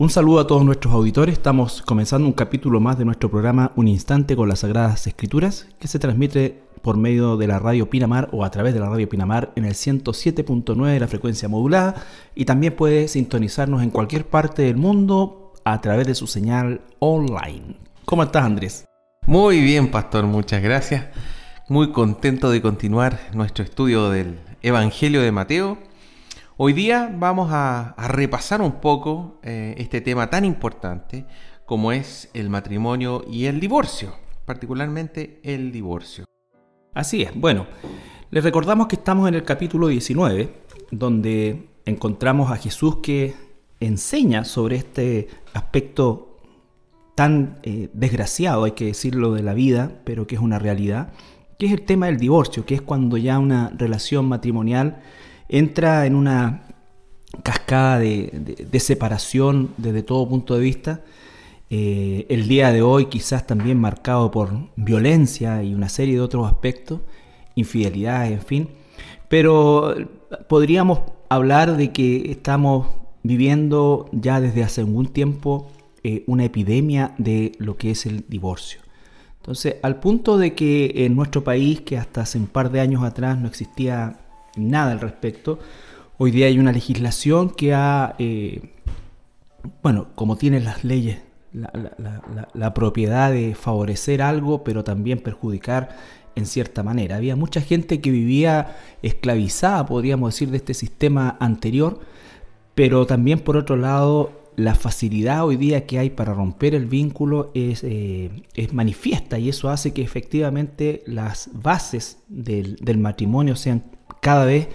Un saludo a todos nuestros auditores. Estamos comenzando un capítulo más de nuestro programa Un Instante con las Sagradas Escrituras, que se transmite por medio de la radio Pinamar o a través de la radio Pinamar en el 107.9 de la frecuencia modulada y también puede sintonizarnos en cualquier parte del mundo a través de su señal online. ¿Cómo estás Andrés? Muy bien, pastor, muchas gracias. Muy contento de continuar nuestro estudio del Evangelio de Mateo Hoy día vamos a, repasar un poco eh, este tema tan importante como es el matrimonio y el divorcio, particularmente el divorcio. Así es, bueno, les recordamos que estamos en el capítulo 19, donde encontramos a Jesús que enseña sobre este aspecto tan eh, desgraciado, hay que decirlo, de la vida, pero que es una realidad, que es el tema del divorcio, que es cuando ya una relación matrimonial entra en una cascada de, separación desde todo punto de vista. Eh, el día de hoy quizás también marcado por violencia y una serie de otros aspectos, infidelidad, en fin. Pero podríamos hablar de que estamos viviendo ya desde hace algún tiempo eh, una epidemia de lo que es el divorcio. Entonces, al punto de que en nuestro país, que hasta hace un par de años atrás no existía nada al respecto. Hoy día hay una legislación que ha, eh, bueno, como tienen las leyes, la, propiedad de favorecer algo, pero también perjudicar en cierta manera. Había mucha gente que vivía esclavizada, podríamos decir, de este sistema anterior, pero también por otro lado la facilidad hoy día que hay para romper el vínculo es, eh, es manifiesta y eso hace que efectivamente las bases del, del matrimonio sean cada vez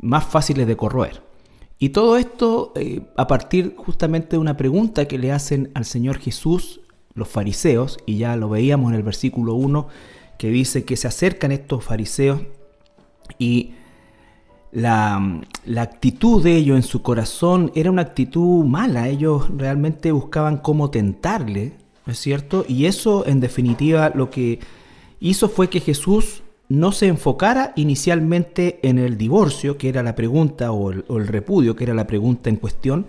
más fáciles de corroer. Y todo esto eh, a partir justamente de una pregunta que le hacen al Señor Jesús los fariseos, y ya lo veíamos en el versículo 1, que dice que se acercan estos fariseos y la, la, actitud de ellos en su corazón era una actitud mala, ellos realmente buscaban cómo tentarle, ¿no es cierto? Y eso en definitiva lo que hizo fue que Jesús no se enfocara inicialmente en el divorcio, que era la pregunta, o el, repudio, que era la pregunta en cuestión,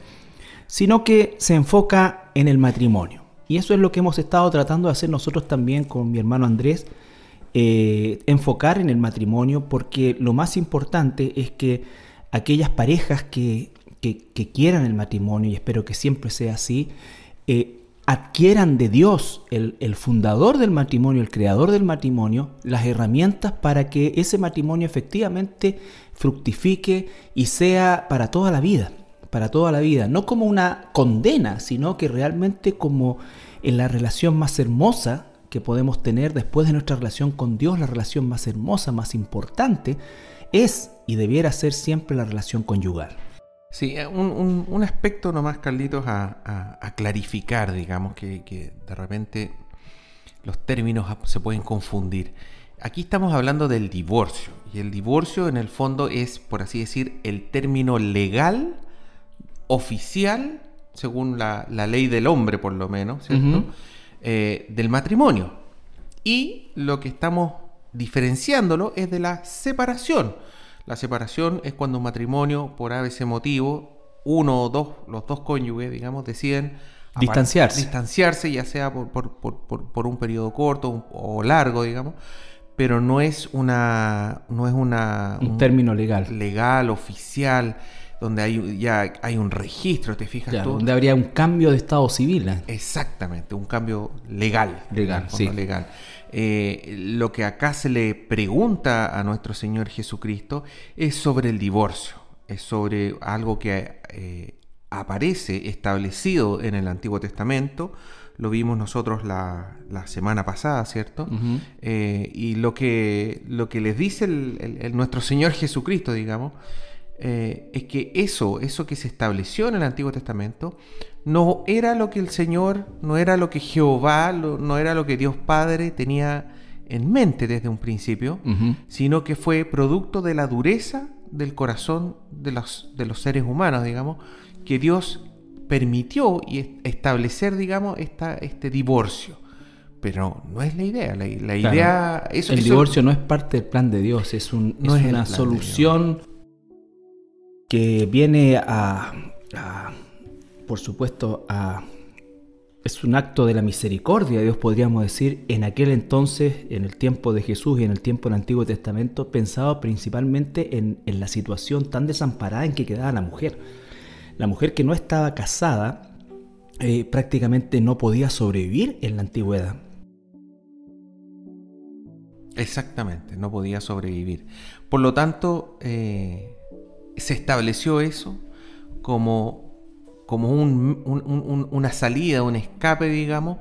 sino que se enfoca en el matrimonio. Y eso es lo que hemos estado tratando de hacer nosotros también con mi hermano Andrés, eh, enfocar en el matrimonio, porque lo más importante es que aquellas parejas que, quieran el matrimonio, y espero que siempre sea así, eh, adquieran de Dios, el, fundador del matrimonio, el creador del matrimonio, las herramientas para que ese matrimonio efectivamente fructifique y sea para toda la vida, para toda la vida, no como una condena, sino que realmente como en la relación más hermosa que podemos tener después de nuestra relación con Dios, la relación más hermosa, más importante, es y debiera ser siempre la relación conyugal. Sí, eh, un, aspecto nomás, Carlitos, a, clarificar, digamos, que, de repente los términos se pueden confundir. Aquí estamos hablando del divorcio, y el divorcio en el fondo es, por así decir, el término legal, oficial, según la, ley del hombre por lo menos, ¿cierto? Eh, del matrimonio. Y lo que estamos diferenciándolo es de la separación la separación es cuando un matrimonio, por ese motivo, uno o dos, los dos cónyuges, digamos, deciden distanciarse. Distanciarse, ya sea por, un periodo corto o largo, digamos, pero no es una. No es una un, término legal. Legal, oficial, donde hay, ya hay un registro, ¿te fijas tú? Donde habría un cambio de estado civil. ¿eh? Exactamente, un cambio legal. Legal, sí. Legal. Eh, lo que acá se le pregunta a nuestro Señor Jesucristo es sobre el divorcio, es sobre algo que eh, aparece establecido en el Antiguo Testamento, lo vimos nosotros la, semana pasada, ¿cierto? Eh, y lo que, lo que les dice nuestro Señor Jesucristo, digamos, es que eso, eso que se estableció en el Antiguo Testamento, no era lo que el Señor, no era lo que Jehová, no era lo que Dios Padre tenía en mente desde un principio, sino que fue producto de la dureza del corazón de los, de los seres humanos, digamos, que Dios permitió y establecer, digamos, esta, este divorcio. Pero no es la idea. La, idea. el divorcio no es parte del plan de Dios, es, un, no es, una solución que viene a por supuesto, a, es un acto de la misericordia, Dios podríamos decir, en aquel entonces, en el tiempo de Jesús y en el tiempo del Antiguo Testamento, pensaba principalmente en, la situación tan desamparada en que quedaba la mujer. La mujer que no estaba casada eh, prácticamente no podía sobrevivir en la antigüedad. Exactamente, no podía sobrevivir. Por lo tanto, eh, se estableció eso como, como una salida, un escape, digamos,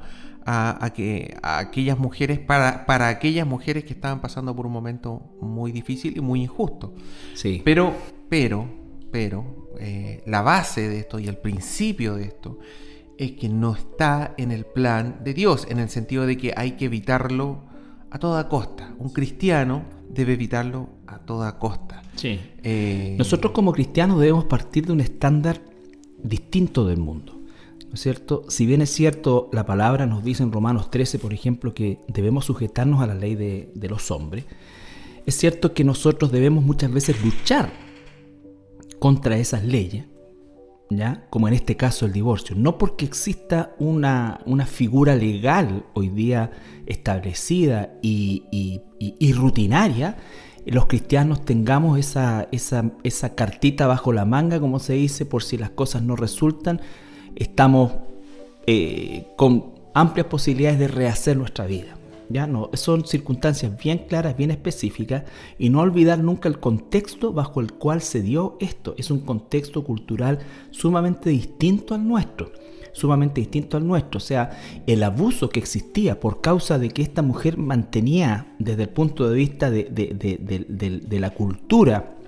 a, que, aquellas mujeres, para, para aquellas mujeres que estaban pasando por un momento muy difícil y muy injusto. Sí. Pero, pero, pero, eh, la base de esto y el principio de esto es que no está en el plan de Dios, en el sentido de que hay que evitarlo a toda costa. Un cristiano debe evitarlo a toda costa. Sí. Eh, Nosotros como cristianos debemos partir de un estándar distinto del mundo. ¿No es cierto? Si bien es cierto, la palabra nos dice en Romanos 13, por ejemplo, que debemos sujetarnos a la ley de, de los hombres, es cierto que nosotros debemos muchas veces luchar contra esas leyes ¿ya? como en este caso el divorcio, no porque exista una, figura legal hoy día establecida y, rutinaria, los cristianos tengamos esa, esa, cartita bajo la manga, como se dice, por si las cosas no resultan, estamos eh, con amplias posibilidades de rehacer nuestra vida. ¿ya? No, son circunstancias bien claras, bien específicas y no olvidar nunca el contexto bajo el cual se dio esto. Es un contexto cultural sumamente distinto al nuestro sumamente distinto al nuestro. O sea, el abuso que existía por causa de que esta mujer mantenía desde el punto de vista de, de la cultura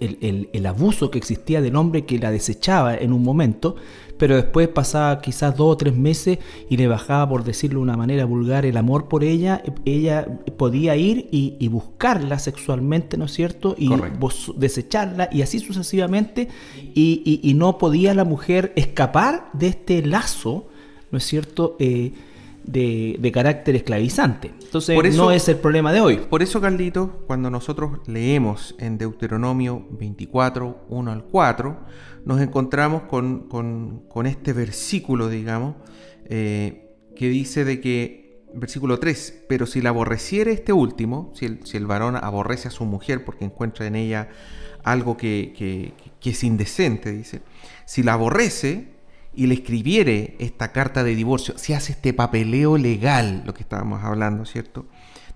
el, abuso que existía del hombre que la desechaba en un momento, pero después pasaba quizás dos o tres meses y le bajaba, por decirlo de una manera vulgar, el amor por ella, ella podía ir y, buscarla sexualmente, ¿no es cierto? Y desecharla y así sucesivamente, y, no podía la mujer escapar de este lazo, ¿no es cierto? Eh, de, carácter esclavizante. Entonces no es el problema de hoy. Por eso, Caldito, cuando nosotros leemos en Deuteronomio 24, 1 al 4, nos encontramos con, este versículo, digamos, eh, que dice de que, versículo 3, pero si la aborreciere este último, si el, si el varón aborrece a su mujer porque encuentra en ella algo que, que, que es indecente, dice, si la aborrece, y le escribiere esta carta de divorcio, se hace este papeleo legal, lo que estábamos hablando, ¿cierto?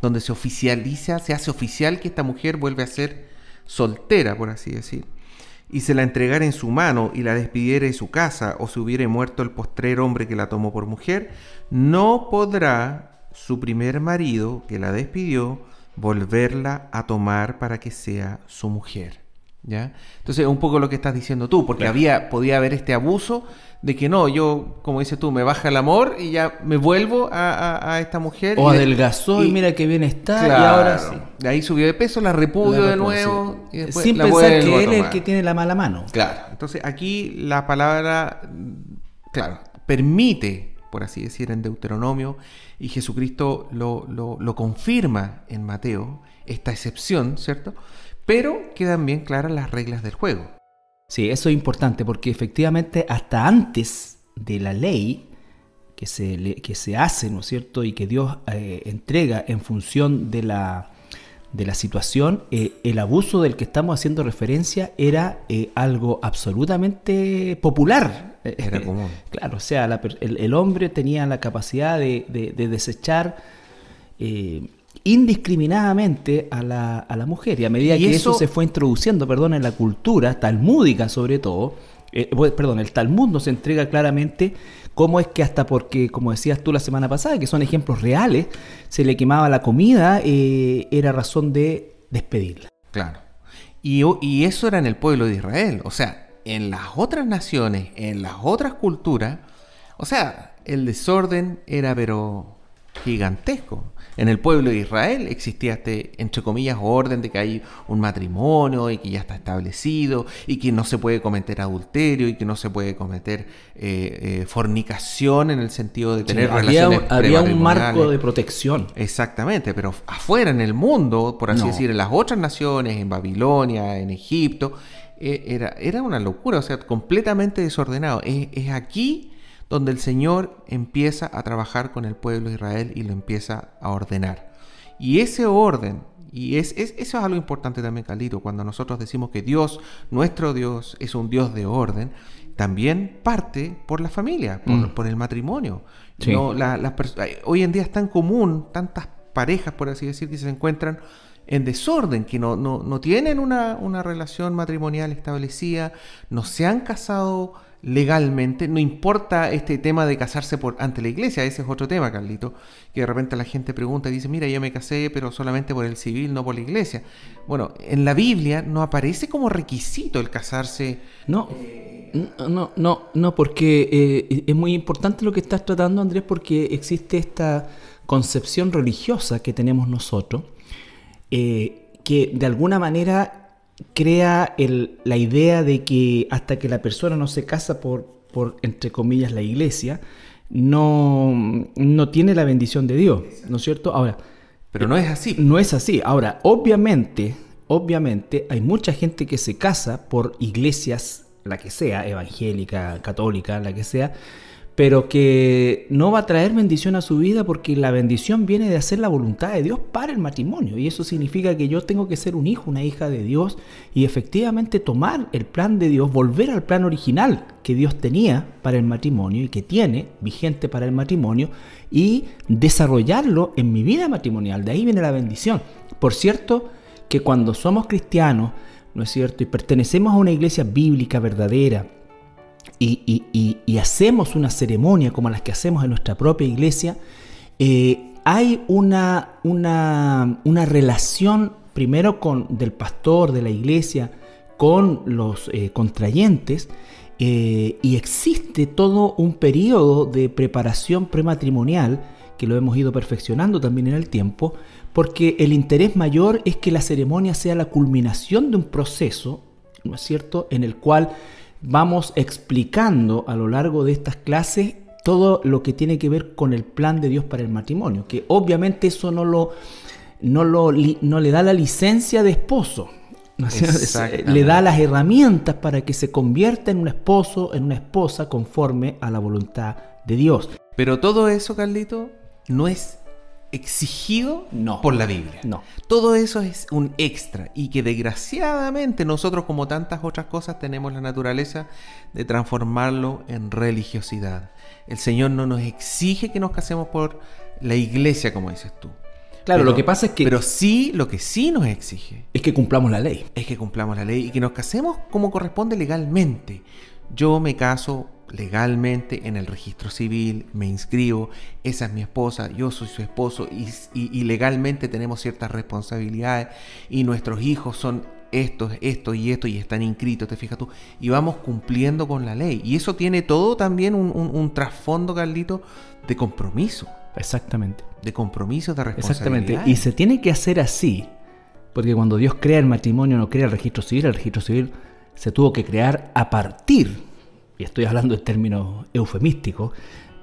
Donde se oficializa, se hace oficial que esta mujer vuelve a ser soltera, por así decir, y se la entregara en su mano y la despidiera de su casa, o se hubiere muerto el postrer hombre que la tomó por mujer, no podrá su primer marido que la despidió volverla a tomar para que sea su mujer. ¿Ya? Entonces, un poco lo que estás diciendo tú, porque había, podía haber este abuso de que no, yo, como dices tú, me baja el amor y ya me vuelvo a, esta mujer. O adelgazó y, mira qué bien está y ahora sí. De ahí subió de peso, la repudio de nuevo. Sin pensar que él es el que tiene la mala mano. Claro, entonces aquí la palabra, claro, permite, por así decir, en Deuteronomio, y Jesucristo lo, lo, lo confirma en Mateo, esta excepción, ¿cierto? Pero quedan bien claras las reglas del juego. Sí, eso es importante porque efectivamente hasta antes de la ley que se, que se hace, ¿no es cierto? Y que Dios eh, entrega en función de la, de la situación, eh, el abuso del que estamos haciendo referencia era eh, algo absolutamente popular. Era común. claro, o sea, el, hombre tenía la capacidad de, de desechar indiscriminadamente a la, a la mujer. Y a medida que eso... se fue introduciendo, perdón, en la cultura talmúdica sobre todo, eh, perdón, el Talmud nos entrega claramente cómo es que hasta porque, como decías tú la semana pasada, que son ejemplos reales, se le quemaba la comida, eh, era razón de despedirla. Claro. Y, y eso era en el pueblo de Israel. O sea, en las otras naciones, en las otras culturas, o sea, el desorden era pero gigantesco en el pueblo de Israel existía este, entre comillas, orden de que hay un matrimonio y que ya está establecido y que no se puede cometer adulterio y que no se puede cometer eh, eh, fornicación en el sentido de tener relaciones había, había un marco de protección. Exactamente, pero afuera en el mundo, por así decir, en las otras naciones, en Babilonia, en Egipto, eh, era, era una locura, o sea, completamente desordenado. Es, aquí donde el Señor empieza a trabajar con el pueblo de Israel y lo empieza a ordenar. Y ese orden, y es, eso es algo importante también, Calito, cuando nosotros decimos que Dios, nuestro Dios, es un Dios de orden, también parte por la familia, por, mm. el matrimonio. hoy en día es tan común, tantas parejas, por así decir, que se encuentran en desorden, que no, no, tienen una, una, relación matrimonial establecida, no se han casado legalmente, no importa este tema de casarse por, ante la iglesia, ese es otro tema, Carlito, que de repente la gente pregunta y dice, mira, yo me casé, pero solamente por el civil, no por la iglesia. Bueno, en la Biblia no aparece como requisito el casarse. No. No, no, no, porque eh, es muy importante lo que estás tratando, Andrés, porque existe esta concepción religiosa que tenemos nosotros, eh, que de alguna manera crea la idea de que hasta que la persona no se casa por, por entre comillas, la iglesia, no, no tiene la bendición de Dios, ¿no es cierto? Ahora, pero no es así. No es así. Ahora, obviamente, obviamente hay mucha gente que se casa por iglesias, la que sea, evangélica, católica, la que sea, pero que no va a traer bendición a su vida porque la bendición viene de hacer la voluntad de Dios para el matrimonio. Y eso significa que yo tengo que ser un hijo, una hija de Dios y efectivamente tomar el plan de Dios, volver al plan original que Dios tenía para el matrimonio y que tiene vigente para el matrimonio y desarrollarlo en mi vida matrimonial. De ahí viene la bendición. Por cierto, que cuando somos cristianos, ¿no es cierto? Y pertenecemos a una iglesia bíblica verdadera, y, hacemos una ceremonia como las que hacemos en nuestra propia iglesia, eh, hay una, relación primero con, del pastor de la iglesia con los eh, contrayentes eh, y existe todo un periodo de preparación prematrimonial que lo hemos ido perfeccionando también en el tiempo, porque el interés mayor es que la ceremonia sea la culminación de un proceso, ¿no es cierto?, en el cual vamos explicando a lo largo de estas clases todo lo que tiene que ver con el plan de Dios para el matrimonio, que obviamente eso no lo no, lo, no le da la licencia de esposo, le da las herramientas para que se convierta en un esposo, en una esposa conforme a la voluntad de Dios. Pero todo eso, Carlito, no es exigido no, por la Biblia. No. Todo eso es un extra y que desgraciadamente nosotros como tantas otras cosas tenemos la naturaleza de transformarlo en religiosidad. El Señor no nos exige que nos casemos por la iglesia como dices tú. Claro, lo que pasa es que... Pero sí, lo que sí nos exige... Es que cumplamos la ley. Es que cumplamos la ley y que nos casemos como corresponde legalmente. Yo me caso legalmente en el registro civil, me inscribo, esa es mi esposa, yo soy su esposo y, legalmente tenemos ciertas responsabilidades y nuestros hijos son estos, esto y esto y están inscritos, te fijas tú, y vamos cumpliendo con la ley. Y eso tiene todo también un, trasfondo, Carlito, de compromiso. Exactamente. De compromiso, de responsabilidad. Exactamente. Y se tiene que hacer así, porque cuando Dios crea el matrimonio no crea el registro civil, el registro civil se tuvo que crear a partir y estoy hablando en términos eufemísticos,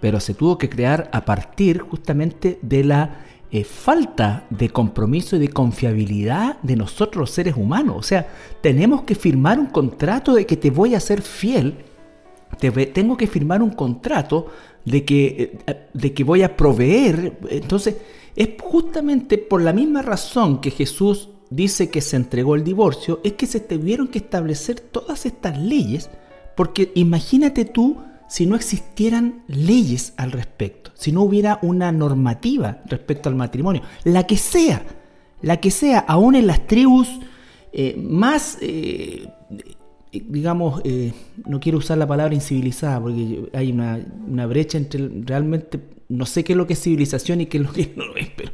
pero se tuvo que crear a partir justamente de la eh, falta de compromiso y de confiabilidad de nosotros seres humanos. O sea, tenemos que firmar un contrato de que te voy a ser fiel, tengo que firmar un contrato de que, eh, de que voy a proveer. Entonces, es justamente por la misma razón que Jesús dice que se entregó el divorcio, es que se tuvieron que establecer todas estas leyes porque imagínate tú si no existieran leyes al respecto, si no hubiera una normativa respecto al matrimonio, la que sea, la que sea, aún en las tribus eh, más, eh, digamos, eh, no quiero usar la palabra incivilizadas, porque hay una, brecha entre realmente, no sé qué es lo que es civilización y qué es lo que no es, pero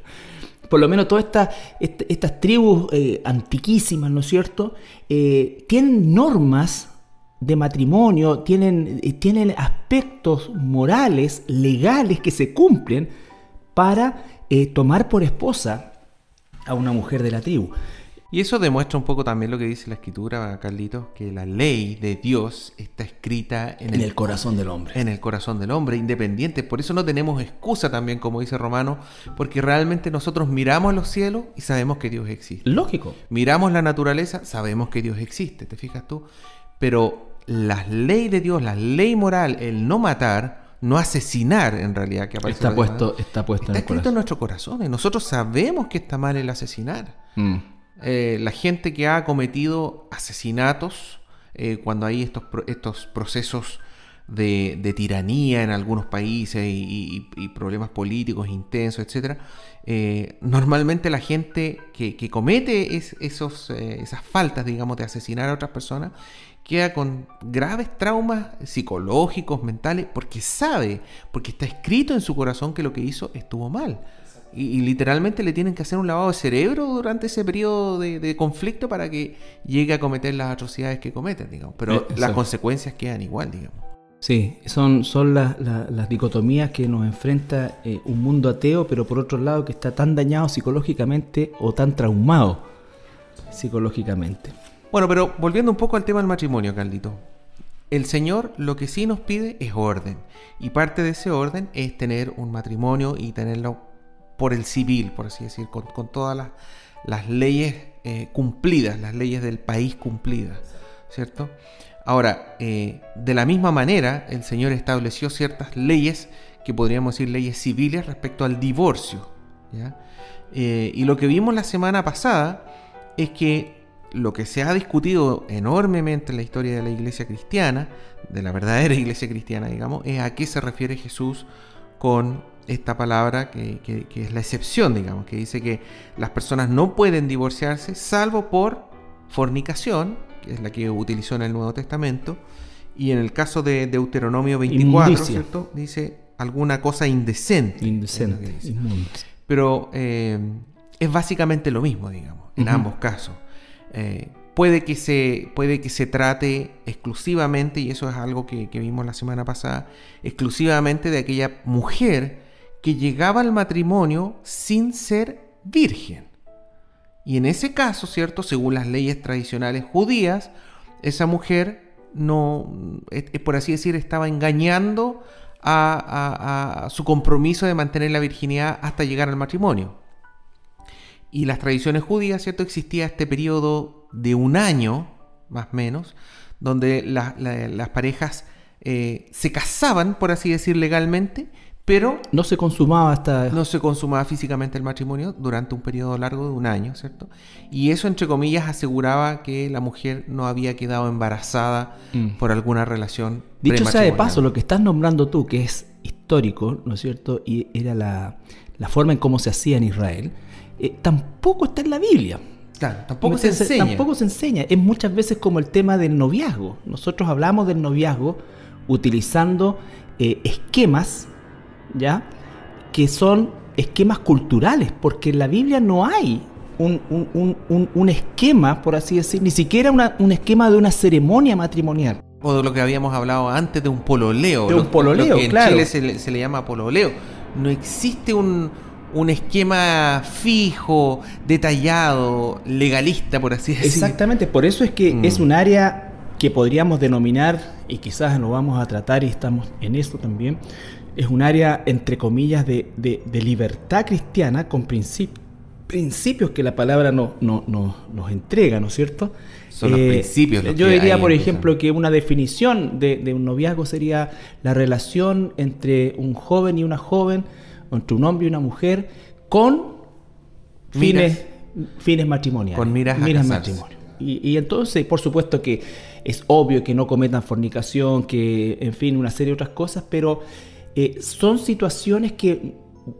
por lo menos todas estas, estas tribus antiquísimas, ¿no es cierto?, tienen normas de matrimonio tienen, eh, tienen aspectos morales, legales que se cumplen para eh, tomar por esposa a una mujer de la tribu. Y eso demuestra un poco también lo que dice la escritura, Carlitos, que la ley de Dios está escrita en, el, corazón del hombre. En el corazón del hombre, independiente. Por eso no tenemos excusa también, como dice Romano, porque realmente nosotros miramos los cielos y sabemos que Dios existe. Lógico. Miramos la naturaleza, sabemos que Dios existe, ¿te fijas tú? Pero la ley de Dios, la ley moral, el no matar, no asesinar en realidad que aparece está puesto está puesto está en escrito en nuestro corazón y nosotros sabemos que está mal el asesinar. Mm. Eh, la gente que ha cometido asesinatos, eh, cuando hay estos, estos procesos de, tiranía en algunos países y, problemas políticos intensos, etc., eh, normalmente la gente que, comete esos, esas faltas, digamos, de asesinar a otras personas, queda con graves traumas psicológicos, mentales, porque sabe, porque está escrito en su corazón que lo que hizo estuvo mal. Y, literalmente le tienen que hacer un lavado de cerebro durante ese periodo de, conflicto para que llegue a cometer las atrocidades que cometen, digamos. Pero eh, las consecuencias quedan igual, digamos. Sí, son, son las, dicotomías que nos enfrenta eh, un mundo ateo, pero por otro lado que está tan dañado psicológicamente o tan traumado psicológicamente. Bueno, pero volviendo un poco al tema del matrimonio, Caldito. El Señor lo que sí nos pide es orden. Y parte de ese orden es tener un matrimonio y tenerlo por el civil, por así decir, con, todas las, leyes eh, cumplidas, las leyes del país cumplidas, ¿cierto? Ahora, eh, de la misma manera, el Señor estableció ciertas leyes, que podríamos decir leyes civiles, respecto al divorcio. Eh, y lo que vimos la semana pasada es que lo que se ha discutido enormemente en la historia de la iglesia cristiana, de la verdadera iglesia cristiana, digamos, es a qué se refiere Jesús con esta palabra que, es la excepción, digamos, que dice que las personas no pueden divorciarse salvo por fornicación, que es la que utilizó en el Nuevo Testamento, y en el caso de Deuteronomio 24, ¿cierto? Dice alguna cosa indecente. Indecente. Pero eh, es básicamente lo mismo, digamos, en ambos casos. Eh, puede que, se, puede que se trate exclusivamente, y eso es algo que, que vimos la semana pasada, exclusivamente de aquella mujer que llegaba al matrimonio sin ser virgen. Y en ese caso, ¿cierto? Según las leyes tradicionales judías, esa mujer no, por así decir, estaba engañando a, su compromiso de mantener la virginidad hasta llegar al matrimonio. Y las tradiciones judías, ¿cierto? Existía este periodo de un año, más o menos, donde las parejas eh, se casaban, por así decir, legalmente, pero no se consumaba hasta... No se consumaba físicamente el matrimonio durante un periodo largo de un año, ¿cierto? Y eso, entre comillas, aseguraba que la mujer no había quedado embarazada mm. por alguna relación. Dicho sea de paso, lo que estás nombrando tú, que es histórico, ¿no es cierto? Y era la, forma en cómo se hacía en Israel, eh, tampoco está en la Biblia. Claro, tampoco se, enseña. Tampoco se enseña. Es muchas veces como el tema del noviazgo. Nosotros hablamos del noviazgo utilizando eh, esquemas ¿ya? Que son esquemas culturales, porque en la Biblia no hay un, esquema, por así decir, ni siquiera un esquema de una ceremonia matrimonial. O de lo que habíamos hablado antes de un pololeo. De un pololeo, en Chile se le, llama pololeo. No existe un, esquema fijo, detallado, legalista, por así decirlo. Exactamente, por eso es que mm. es un área que podríamos denominar, y quizás lo vamos a tratar y estamos en eso también, es un área, entre comillas, de, libertad cristiana con principios que la palabra no, nos entrega, ¿no es cierto? Son los eh, principios. yo diría, por ejemplo, que una definición de, un noviazgo sería la relación entre un joven y una joven, entre un hombre y una mujer, con fines, fines matrimoniales. Con miras, miras matrimonio. Y, y entonces, por supuesto que es obvio que no cometan fornicación, que, en fin, una serie de otras cosas, pero eh, son situaciones que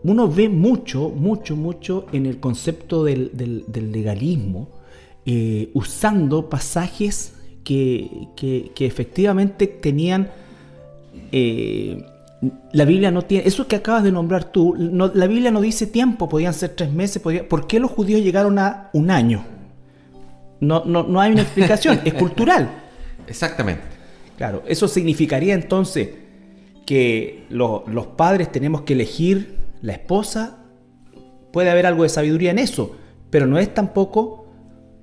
uno ve mucho, mucho, mucho en el concepto del, legalismo, eh, usando pasajes que, efectivamente tenían... Eh, la Biblia no tiene, eso que acabas de nombrar tú, la Biblia no dice tiempo, podían ser tres meses, ¿por qué los judíos llegaron a un año? No, no, no hay una explicación, es cultural. Exactamente. Claro, eso significaría entonces que los padres tenemos que elegir la esposa, puede haber algo de sabiduría en eso, pero no es tampoco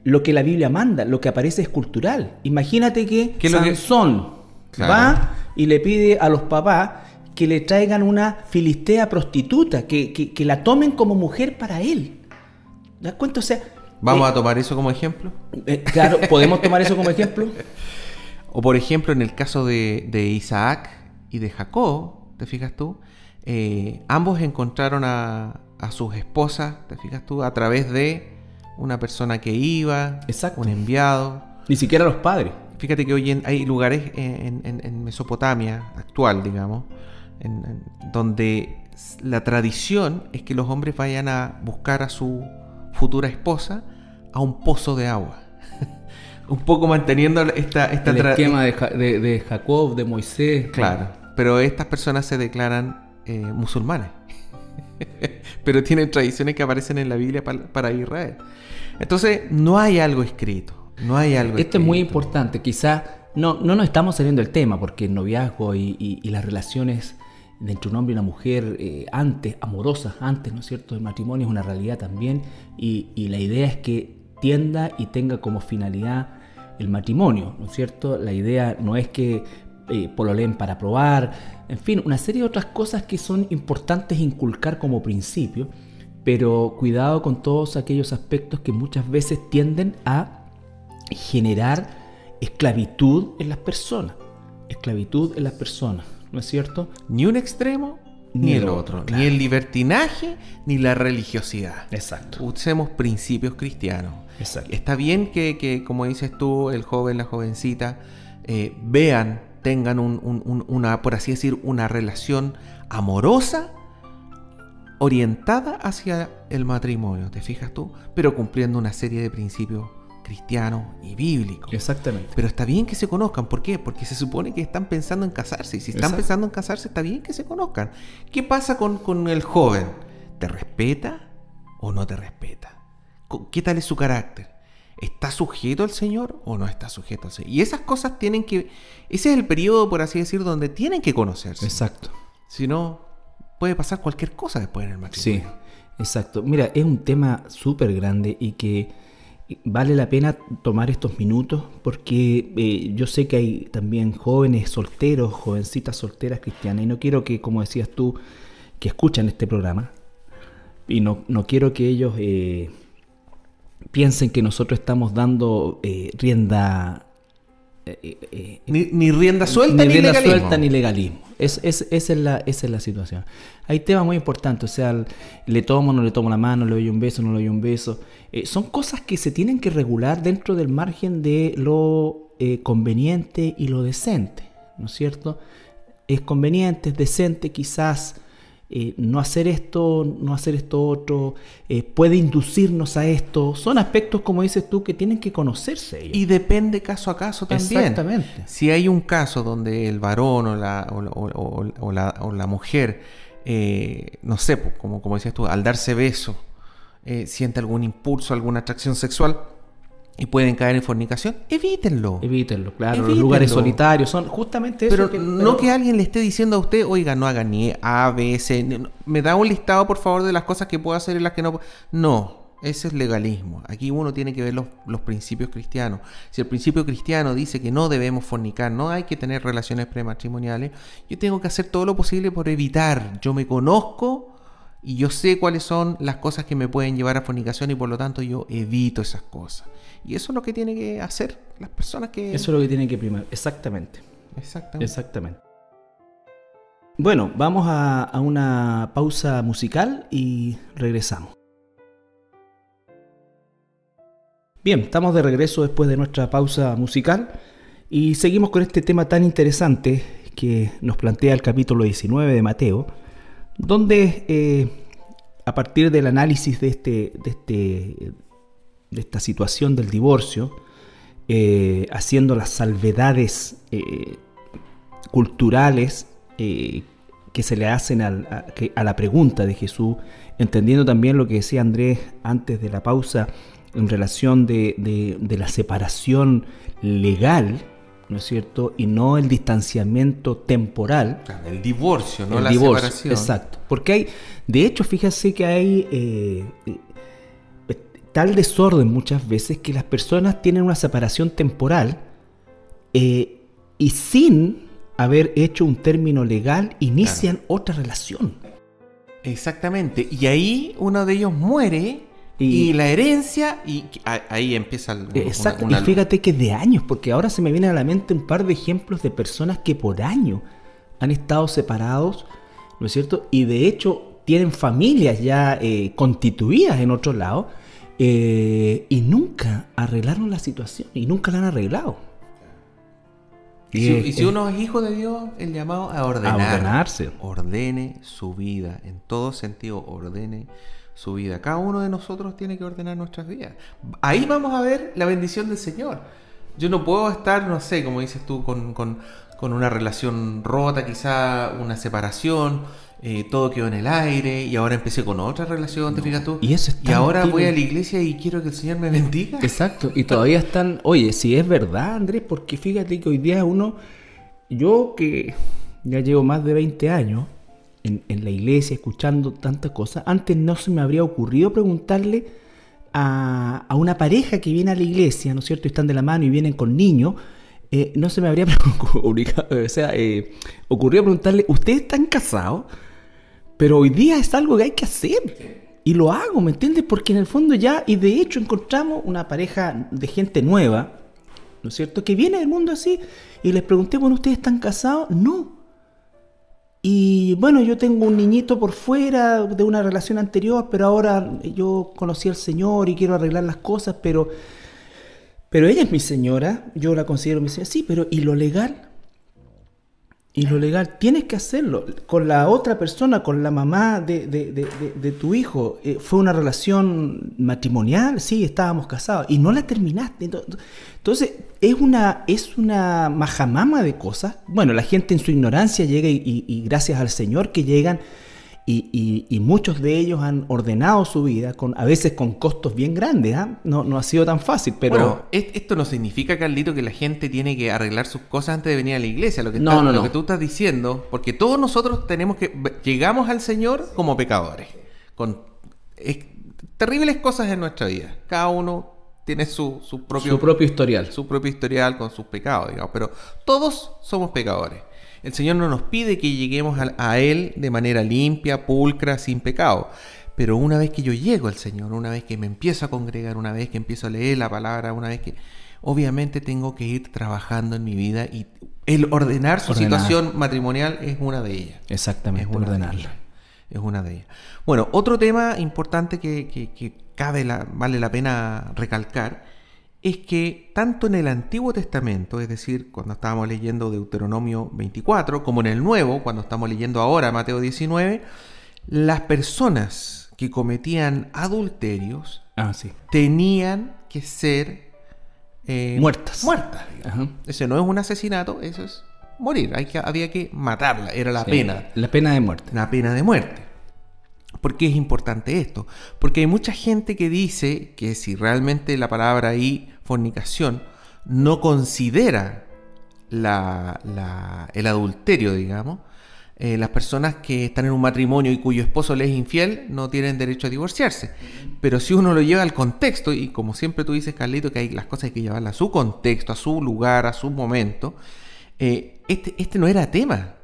lo que la Biblia manda, lo que aparece es cultural. Imagínate que ¿Qué es lo que- Sansón Claro. va y le pide a los papás que le traigan una filistea prostituta, que, que- que la tomen como mujer para él. ¿Te das cuenta? O sea, Vamos eh, a tomar eso como ejemplo. eh, claro, podemos tomar eso como ejemplo. O por ejemplo, en el caso de, de Isaac y de Jacob, ¿te fijas tú? Eh, ambos encontraron a, a sus esposas, ¿te fijas tú? A través de una persona que iba, Exacto. un enviado. Ni siquiera los padres. Fíjate que hoy en- hay lugares en, en- en Mesopotamia actual, digamos, donde la tradición es que los hombres vayan a buscar a su futura esposa a un pozo de agua. un poco manteniendo esta, esta El esquema de, Ja- de- de Jacob, de Moisés. Claro, pero estas personas se declaran eh, musulmanes. pero tienen tradiciones que aparecen en la Biblia pa- para Israel. Entonces, no hay algo escrito. No hay algo Esto es muy importante. Quizá no, no nos estamos saliendo del tema, porque el noviazgo y, y- y las relaciones entre un hombre y una mujer eh, antes, amorosas antes, ¿no es cierto?, del matrimonio es una realidad también. Y, y la idea es que tienda y tenga como finalidad el matrimonio, ¿no es cierto? La idea no es que eh, pololeen para probar, en fin, una serie de otras cosas que son importantes inculcar como principio, pero cuidado con todos aquellos aspectos que muchas veces tienden a generar esclavitud en las personas. Esclavitud en las personas, ¿no es cierto? Ni un extremo ni, Ni el otro, Ni el libertinaje ni la religiosidad. Exacto. Usemos principios cristianos. Exacto. Está bien que, que, como dices tú, el joven, la jovencita, eh, vean, tengan un- un- un- una, por así decir, una relación amorosa orientada hacia el matrimonio, ¿te fijas tú? Pero cumpliendo una serie de principios cristianos y bíblicos. Exactamente. Pero está bien que se conozcan, ¿por qué? Porque se supone que están pensando en casarse. Y si están Exacto. pensando en casarse, está bien que se conozcan. ¿Qué pasa con, con el joven? ¿Te respeta o no te respeta? ¿Qué tal es su carácter? ¿Está sujeto al Señor o no está sujeto al Señor? Y esas cosas tienen que... Ese es el periodo, por así decir, donde tienen que conocerse. Exacto. Si no, puede pasar cualquier cosa después en el Sí, matrimonio. exacto. Mira, es un tema súper grande y que vale la pena tomar estos minutos porque eh, yo sé que hay también jóvenes solteros, jovencitas solteras cristianas y no quiero que, como decías tú, que escuchan este programa y no, no quiero que ellos eh, piensen que nosotros estamos dando eh, rienda... eh, eh, eh, Ni, ni rienda suelta ni ni, rienda legalismo. suelta ni legalismo. Es, es- esa, es la, esa es la situación. Hay temas muy importantes, o sea, le tomo, no le tomo la mano, le doy un beso, no le doy un beso. Son cosas que se tienen que regular dentro del margen de lo eh, conveniente y lo decente, ¿no es cierto? Es conveniente, es decente quizás eh, no hacer esto, no hacer esto otro, eh, puede inducirnos a esto. Son aspectos, como dices tú, que tienen que conocerse ellos. Y depende caso a caso también. Exactamente. Si hay un caso donde el varón o la, o, o- la, mujer, eh, no sé, como, como decías tú, al darse beso, eh, siente algún impulso, alguna atracción sexual y pueden caer en fornicación, evítenlo. Evítenlo, claro. Los lugares solitarios son justamente eso. Pero que- no que alguien le esté diciendo a usted, oiga, no haga ni A, B, C. ni- Me da un listado, por favor, de las cosas que puedo hacer y las que no. puedo". No, ese es legalismo. Aquí uno tiene que ver los, los principios cristianos. Si el principio cristiano dice que no debemos fornicar, no hay que tener relaciones prematrimoniales, yo tengo que hacer todo lo posible por evitar. Yo me conozco y yo sé cuáles son las cosas que me pueden llevar a fornicación y por lo tanto yo evito esas cosas. Y eso es lo que tienen que hacer las personas que... Eso es lo que tiene que primar. Exactamente. Exactamente. Exactamente. Bueno, vamos a, a una pausa musical y regresamos. Bien, estamos de regreso después de nuestra pausa musical y seguimos con este tema tan interesante que nos plantea el capítulo 19 de Mateo, donde eh, a partir del análisis de, este, de, este, de esta situación del divorcio, eh, haciendo las salvedades eh, culturales eh, que se le hacen al- a, que- a la pregunta de Jesús, entendiendo también lo que decía Andrés antes de la pausa en relación de, de- de la separación legal, ¿no es cierto? Y no el distanciamiento temporal. El divorcio, no el la divorcio, separación. Exacto. Porque hay, de hecho, fíjese que hay, tal desorden muchas veces que las personas tienen una separación temporal eh, y sin haber hecho un término legal inician otra relación. Exactamente. Y ahí uno de ellos muere y, la herencia, y ahí empieza el, Exacto. y fíjate que de años, porque ahora se me viene a la mente un par de ejemplos de personas que por años han estado separados, ¿no es cierto? Y de hecho tienen familias ya eh, constituidas en otro lado eh, y nunca arreglaron la situación y nunca la han arreglado. Y, si, uno es hijo de Dios, el llamado a ordenar. A ordenarse. Ordene su vida, en todo sentido, ordene su vida. Cada uno de nosotros tiene que ordenar nuestras vidas. Ahí vamos a ver la bendición del Señor. Yo no puedo estar, no sé, como dices tú, con, con, con una relación rota, quizá una separación, eh, todo quedó en el aire y ahora empecé con otra relación, ¿te fijas tú? Y, eso y ahora voy a la iglesia y quiero que el Señor me bendiga. Exacto, y todavía están, oye, si es verdad, Andrés, porque fíjate que hoy día uno, yo que ya llevo más de 20 años en, la iglesia escuchando tantas cosas, antes no se me habría ocurrido preguntarle a, a una pareja que viene a la iglesia, ¿no es cierto? Y están de la mano y vienen con niños. Eh, no se me habría o sea, eh, ocurrido preguntarle, ¿ustedes están casados? Pero hoy día es algo que hay que hacer. Y lo hago, ¿me entiendes? Porque en el fondo ya, y de hecho encontramos una pareja de gente nueva, ¿no es cierto? Que viene del mundo así. Y les pregunté, bueno, ¿ustedes están casados? No. Y bueno, yo tengo un niñito por fuera de una relación anterior, pero ahora yo conocí al Señor y quiero arreglar las cosas, pero, pero ella es mi señora, yo la considero mi señora. Sí, pero ¿y lo legal? Y lo legal, tienes que hacerlo. Con la otra persona, con la mamá de, tu hijo, eh, fue una relación matrimonial, sí, estábamos casados, y no la terminaste. Entonces, es una, es una majamama de cosas. Bueno, la gente en su ignorancia llega y gracias al Señor que llegan y, muchos de ellos han ordenado su vida, con, a veces con costos bien grandes. ¿ah? No, no ha sido tan fácil, pero... Bueno, esto no significa, Carlito, que la gente tiene que arreglar sus cosas antes de venir a la iglesia. Lo que, no, no, lo que tú estás diciendo, porque todos nosotros tenemos que... Llegamos al Señor como pecadores, con terribles cosas en nuestra vida. Cada uno tiene su, su, propio, su propio historial. Su propio historial con sus pecados, digamos. Pero todos somos pecadores. El Señor no nos pide que lleguemos a, Él de manera limpia, pulcra, sin pecado. Pero una vez que yo llego al Señor, una vez que me empiezo a congregar, una vez que empiezo a leer la palabra, una vez que... Obviamente tengo que ir trabajando en mi vida y el ordenar su situación matrimonial es una de ellas. Exactamente, es ordenarla. Es una de ellas. Bueno, otro tema importante que, cabe vale la pena recalcar es que tanto en el Antiguo Testamento, es decir, cuando estábamos leyendo Deuteronomio 24, como en el Nuevo, cuando estamos leyendo ahora Mateo 19, las personas que cometían adulterios ah, tenían que ser eh, muertas. Muertas. Ese no es un asesinato, eso es morir. Hay que, había que matarla, era la pena. La pena de muerte. La pena de muerte. ¿Por qué es importante esto? Porque hay mucha gente que dice que si realmente la palabra ahí, fornicación, no considera el adulterio, digamos, eh, las personas que están en un matrimonio y cuyo esposo le es infiel no tienen derecho a divorciarse. Pero si uno lo lleva al contexto, y como siempre tú dices, Carlito, que hay las cosas hay que llevarlas a su contexto, a su lugar, a su momento, eh, este, este no era tema.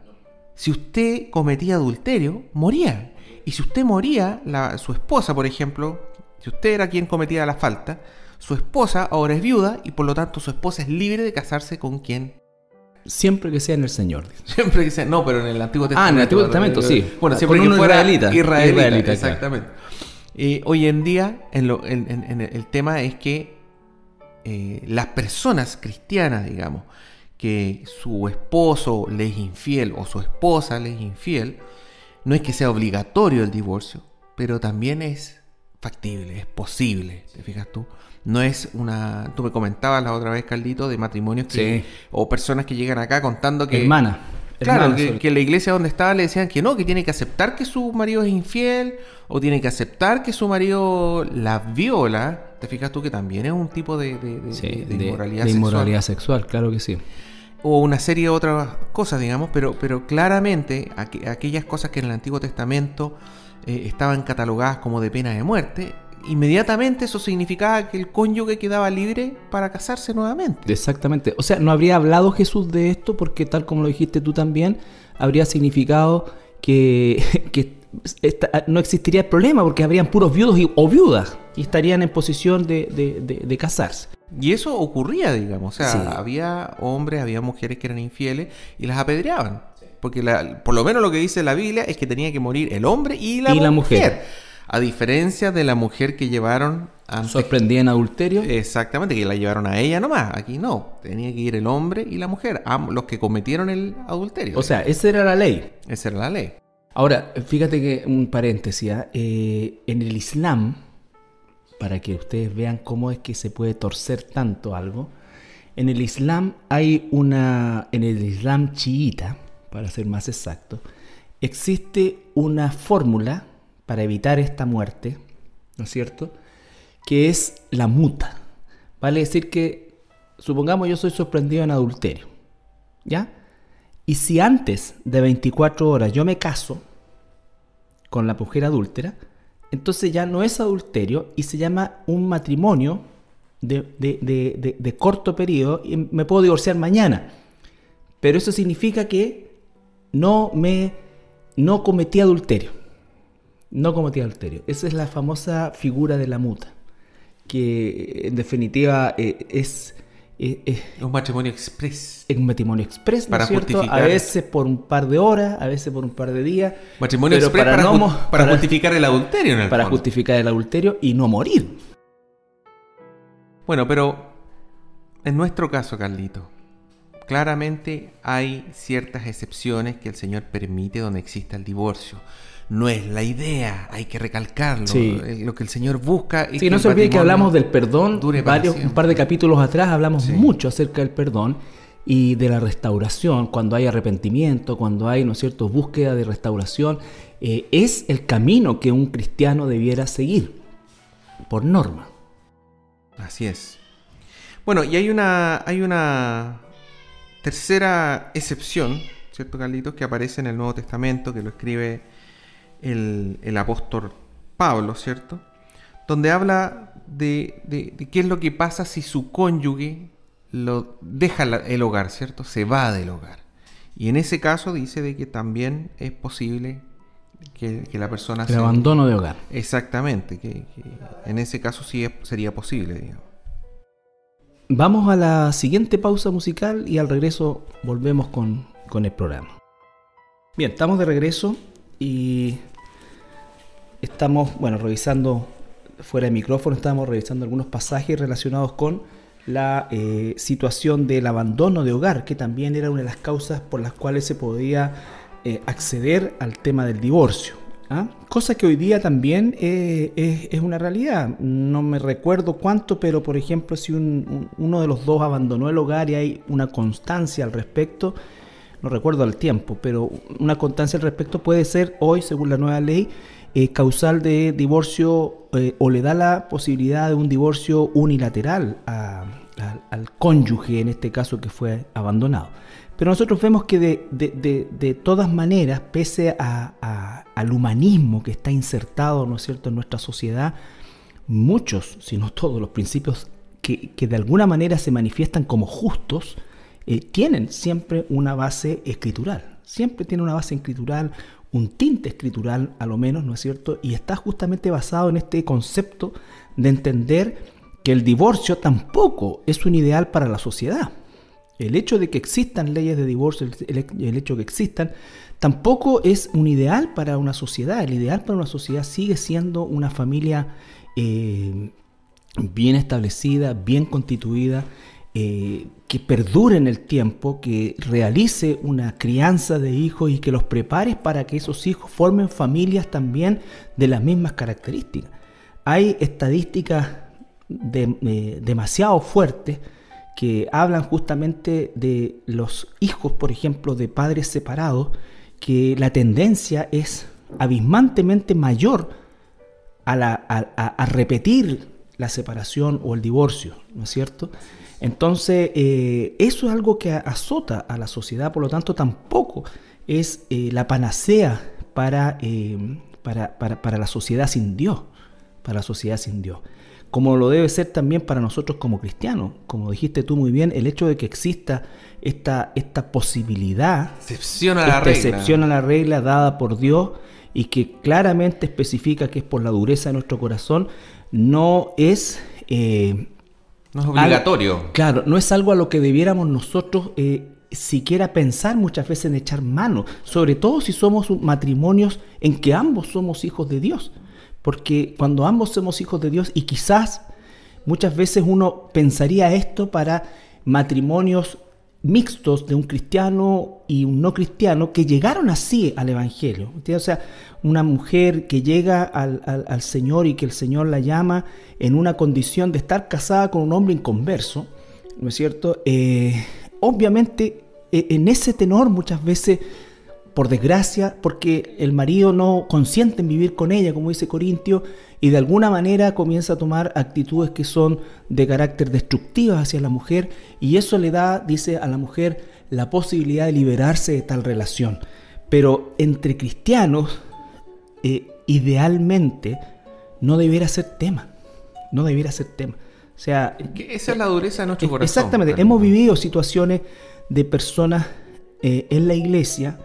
Si usted cometía adulterio, moría. Y si usted moría, su esposa, por ejemplo, si usted era quien cometía la falta, su esposa ahora es viuda y por lo tanto su esposa es libre de casarse con quien Siempre que sea en el Señor. Siempre que sea, no, pero en el Antiguo Testamento. Ah, en el Antiguo Testamento, sí. Bueno, siempre que fuera israelita. Israelita, exactamente. Eh, hoy en día, en el tema es que eh, las personas cristianas, digamos, que su esposo le es infiel o su esposa le es infiel, no es que sea obligatorio el divorcio, pero también es factible, es posible, ¿te fijas tú? No es una... Tú me comentabas la otra vez, Caldito, de matrimonios que... O personas que llegan acá contando que... Hermana. Claro, que, que, la iglesia donde estaba le decían que no, que tiene que aceptar que su marido es infiel o tiene que aceptar que su marido la viola. Te fijas tú que también es un tipo de, de, inmoralidad, de inmoralidad sexual. claro que sí o una serie de otras cosas, digamos, pero, pero claramente aquellas cosas que en el Antiguo Testamento eh, estaban catalogadas como de pena de muerte, inmediatamente eso significaba que el cónyuge quedaba libre para casarse nuevamente. Exactamente. O sea, no habría hablado Jesús de esto porque tal como lo dijiste tú también, habría significado que, no existiría el problema porque habrían puros viudos o viudas y estarían en posición de, casarse. Y eso ocurría, digamos. O sea, había hombres, había mujeres que eran infieles y las apedreaban. Porque por lo menos lo que dice la Biblia es que tenía que morir el hombre y la, La mujer. A diferencia de la mujer que llevaron antes, Sorprendida en adulterio. Exactamente, que la llevaron a ella nomás. Aquí no. Tenía que ir el hombre y la mujer, los que cometieron el adulterio. O sea, esa era la ley. Esa era la ley. Ahora, fíjate que un paréntesis. ¿ah? Eh, en el Islam, para que ustedes vean cómo es que se puede torcer tanto algo, en el Islam hay una. En el Islam chiita, para ser más exacto, existe una fórmula para evitar esta muerte, ¿no es cierto? Que es la muta. Vale decir que, supongamos yo soy sorprendido en adulterio, ¿ya? Y si antes de 24 horas yo me caso con la mujer adúltera, entonces ya no es adulterio y se llama un matrimonio de, corto periodo y me puedo divorciar mañana. Pero eso significa que no me no cometí adulterio no cometía adulterio. Esa es la famosa figura de la muta, que en definitiva eh, es... Eh, un matrimonio express. Un matrimonio express, para justificar. A veces por un par de horas, a veces por un par de días. Matrimonio express para, para, justificar el adulterio, en el Para justificar el adulterio y no morir. Bueno, pero en nuestro caso, Carlito, claramente hay ciertas excepciones que el Señor permite donde exista el divorcio no es la idea, hay que recalcarlo. Eh, lo que el Señor busca es sí, no se olvide que hablamos del perdón, varios, un par de capítulos atrás hablamos mucho acerca del perdón y de la restauración, cuando hay arrepentimiento, cuando hay, ¿no es cierto?, búsqueda de restauración, eh, es el camino que un cristiano debiera seguir, por norma. Así es. Bueno, y hay una, hay una tercera excepción, ¿cierto, Carlitos?, que aparece en el Nuevo Testamento, que lo escribe el, apóstol Pablo, ¿cierto? Donde habla de, qué es lo que pasa si su cónyuge lo deja el hogar, ¿cierto? Se va del hogar. Y en ese caso dice de que también es posible que, la persona... El abandono de hogar. Exactamente, que, en ese caso sí sería posible, digamos. Vamos a la siguiente pausa musical y al regreso volvemos con, con el programa. Bien, estamos de regreso y estamos, bueno, revisando fuera de micrófono, estamos revisando algunos pasajes relacionados con la eh, situación del abandono de hogar, que también era una de las causas por las cuales se podía eh, acceder al tema del divorcio. ¿ah? Cosa que hoy día también eh, es, una realidad. No me recuerdo cuánto, pero por ejemplo, si uno de los dos abandonó el hogar y hay una constancia al respecto, no recuerdo el tiempo, pero una constancia al respecto puede ser hoy, según la nueva ley, eh, causal de divorcio eh, o le da la posibilidad de un divorcio unilateral al cónyuge, en este caso que fue abandonado. Pero nosotros vemos que de, todas maneras, pese al humanismo que está insertado ¿no es cierto? en nuestra sociedad, muchos, si no todos, los principios que, que de alguna manera se manifiestan como justos, eh, tienen siempre una base escritural, siempre tiene una base escritural, un tinte escritural a lo menos, ¿no es cierto? Y está justamente basado en este concepto de entender que el divorcio tampoco es un ideal para la sociedad. El hecho de que existan leyes de divorcio, el, hecho de que existan, tampoco es un ideal para una sociedad. El ideal para una sociedad sigue siendo una familia eh, bien establecida, bien constituida, eh, que perdure en el tiempo, que realice una crianza de hijos y que los prepare para que esos hijos formen familias también de las mismas características. Hay estadísticas eh, demasiado fuertes que hablan justamente de los hijos, por ejemplo, de padres separados, que la tendencia es abismantemente mayor a, a repetir la separación o el divorcio, ¿no es cierto? Entonces, eh, eso es algo que azota a la sociedad, por lo tanto, tampoco es eh, la panacea eh, para, para, la sociedad sin Dios. para la sociedad sin Dios. Como lo debe ser también para nosotros como cristianos. Como dijiste tú muy bien, el hecho de que exista esta, esta posibilidad, excepción a la esta regla. excepción a la regla dada por Dios y que claramente especifica que es por la dureza de nuestro corazón, no es... eh, No es obligatorio. algo- claro, no es algo a lo que debiéramos nosotros eh, siquiera pensar muchas veces en echar mano, sobre todo si somos matrimonios en que ambos somos hijos de Dios. Porque cuando ambos somos hijos de Dios y quizás muchas veces uno pensaría esto para matrimonios mixtos de un cristiano y un no cristiano que llegaron así al Evangelio. O sea, una mujer que llega al, al- Señor y que el Señor la llama en una condición de estar casada con un hombre inconverso, ¿no es cierto? Eh, obviamente, eh, en ese tenor muchas veces por desgracia, porque el marido no consiente en vivir con ella, como dice Corintio, y de alguna manera comienza a tomar actitudes que son de carácter destructivas hacia la mujer, y eso le da, dice a la mujer, la posibilidad de liberarse de tal relación. Pero entre cristianos, eh, idealmente, no debiera ser tema, no debiera ser tema. O sea, esa es la dureza de nuestro corazón. Exactamente, hemos vivido situaciones de personas eh, en la iglesia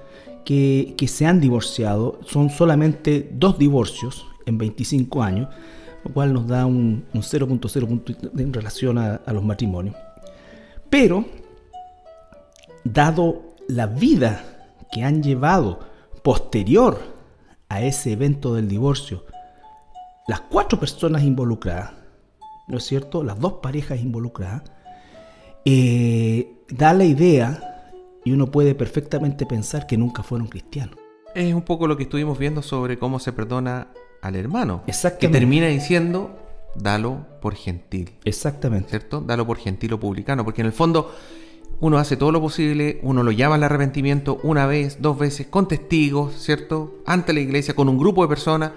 que, que se han divorciado, son solamente dos divorcios en 25 años, lo cual nos da un, un 0.0 punto en relación a, a los matrimonios. Pero, dado la vida que han llevado posterior a ese evento del divorcio, las cuatro personas involucradas, ¿no es cierto? Las dos parejas involucradas, eh, da la idea y uno puede perfectamente pensar que nunca fueron cristianos. Es un poco lo que estuvimos viendo sobre cómo se perdona al hermano. Exactamente. Que termina diciendo, dalo por gentil. Exactamente. ¿Cierto? Dalo por gentil o publicano. Porque en el fondo uno hace todo lo posible, uno lo llama al arrepentimiento una vez, dos veces, con testigos, ¿cierto? Ante la iglesia, con un grupo de personas.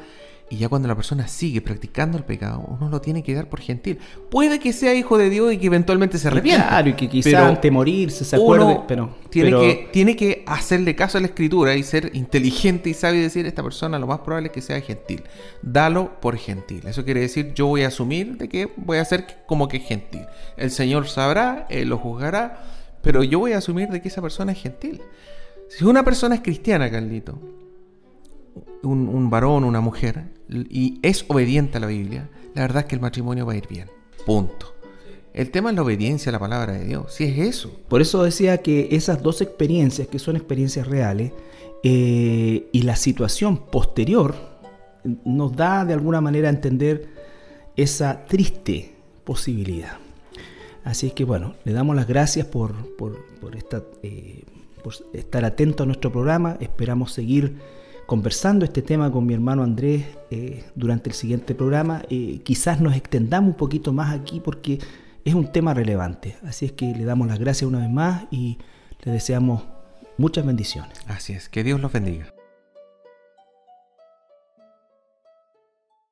Y ya cuando la persona sigue practicando el pecado, uno lo tiene que dar por gentil. Puede que sea hijo de Dios y que eventualmente se arrepienta. Claro, y que antes de morirse se uno acuerde, pero, tiene, pero- que, tiene que hacerle caso a la escritura y ser inteligente y sabio y decir, esta persona lo más probable es que sea gentil. Dalo por gentil. Eso quiere decir, yo voy a asumir de que voy a ser como que gentil. El Señor sabrá, Él lo juzgará, pero yo voy a asumir de que esa persona es gentil. Si una persona es cristiana, Carlito, un, varón, una mujer, y es obediente a la Biblia, la verdad es que el matrimonio va a ir bien. Punto. El tema es la obediencia a la palabra de Dios. Si es eso. Por eso decía que esas dos experiencias, que son experiencias reales, eh, y la situación posterior, nos da de alguna manera a entender esa triste posibilidad. Así es que bueno, le damos las gracias por esta, eh, por estar atento a nuestro programa. Esperamos seguir conversando este tema con mi hermano Andrés eh, durante el siguiente programa. Eh, quizás nos extendamos un poquito más aquí porque es un tema relevante. Así es que le damos las gracias una vez más y le deseamos muchas bendiciones. Así es. Que Dios los bendiga.